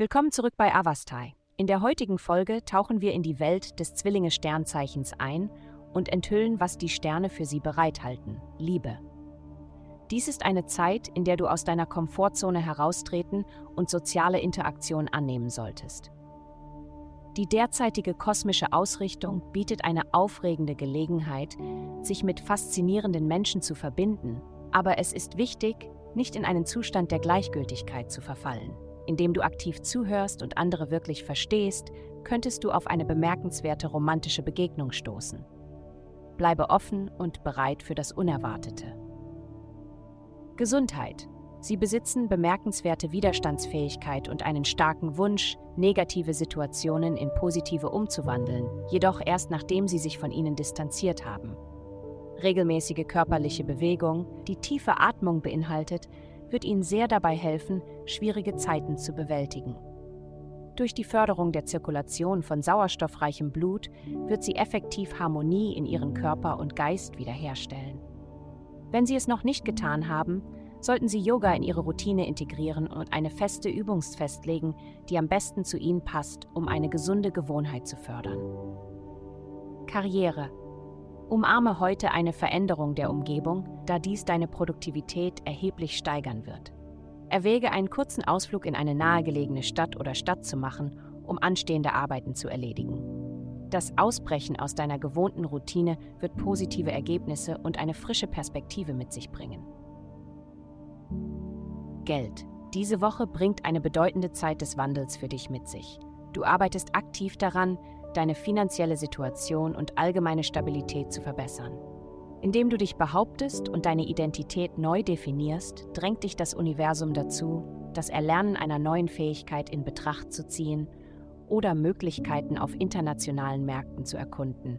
Willkommen zurück bei Avastai. In der heutigen Folge tauchen wir in die Welt des Zwillinge-Sternzeichens ein und enthüllen, was die Sterne für sie bereithalten: Liebe. Dies ist eine Zeit, in der du aus deiner Komfortzone heraustreten und soziale Interaktion annehmen solltest. Die derzeitige kosmische Ausrichtung bietet eine aufregende Gelegenheit, sich mit faszinierenden Menschen zu verbinden, aber es ist wichtig, nicht in einen Zustand der Gleichgültigkeit zu verfallen. Indem du aktiv zuhörst und andere wirklich verstehst, könntest du auf eine bemerkenswerte romantische Begegnung stoßen. Bleibe offen und bereit für das Unerwartete. Gesundheit. Sie besitzen bemerkenswerte Widerstandsfähigkeit und einen starken Wunsch, negative Situationen in positive umzuwandeln, jedoch erst nachdem sie sich von ihnen distanziert haben. Regelmäßige körperliche Bewegung, die tiefe Atmung beinhaltet, wird Ihnen sehr dabei helfen, schwierige Zeiten zu bewältigen. Durch die Förderung der Zirkulation von sauerstoffreichem Blut wird sie effektiv Harmonie in Ihren Körper und Geist wiederherstellen. Wenn Sie es noch nicht getan haben, sollten Sie Yoga in Ihre Routine integrieren und eine feste Übungs festlegen, die am besten zu Ihnen passt, um eine gesunde Gewohnheit zu fördern. Karriere Umarme heute eine Veränderung der Umgebung, da dies deine Produktivität erheblich steigern wird. Erwäge einen kurzen Ausflug in eine nahegelegene Stadt oder Stadt zu machen, um anstehende Arbeiten zu erledigen. Das Ausbrechen aus deiner gewohnten Routine wird positive Ergebnisse und eine frische Perspektive mit sich bringen. Geld. Diese Woche bringt eine bedeutende Zeit des Wandels für dich mit sich. Du arbeitest aktiv daran, deine finanzielle Situation und allgemeine Stabilität zu verbessern. Indem du dich behauptest und deine Identität neu definierst, drängt dich das Universum dazu, das Erlernen einer neuen Fähigkeit in Betracht zu ziehen oder Möglichkeiten auf internationalen Märkten zu erkunden.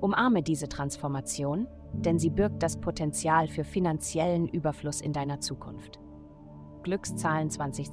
Umarme diese Transformation, denn sie birgt das Potenzial für finanziellen Überfluss in deiner Zukunft. Glückszahlen 2028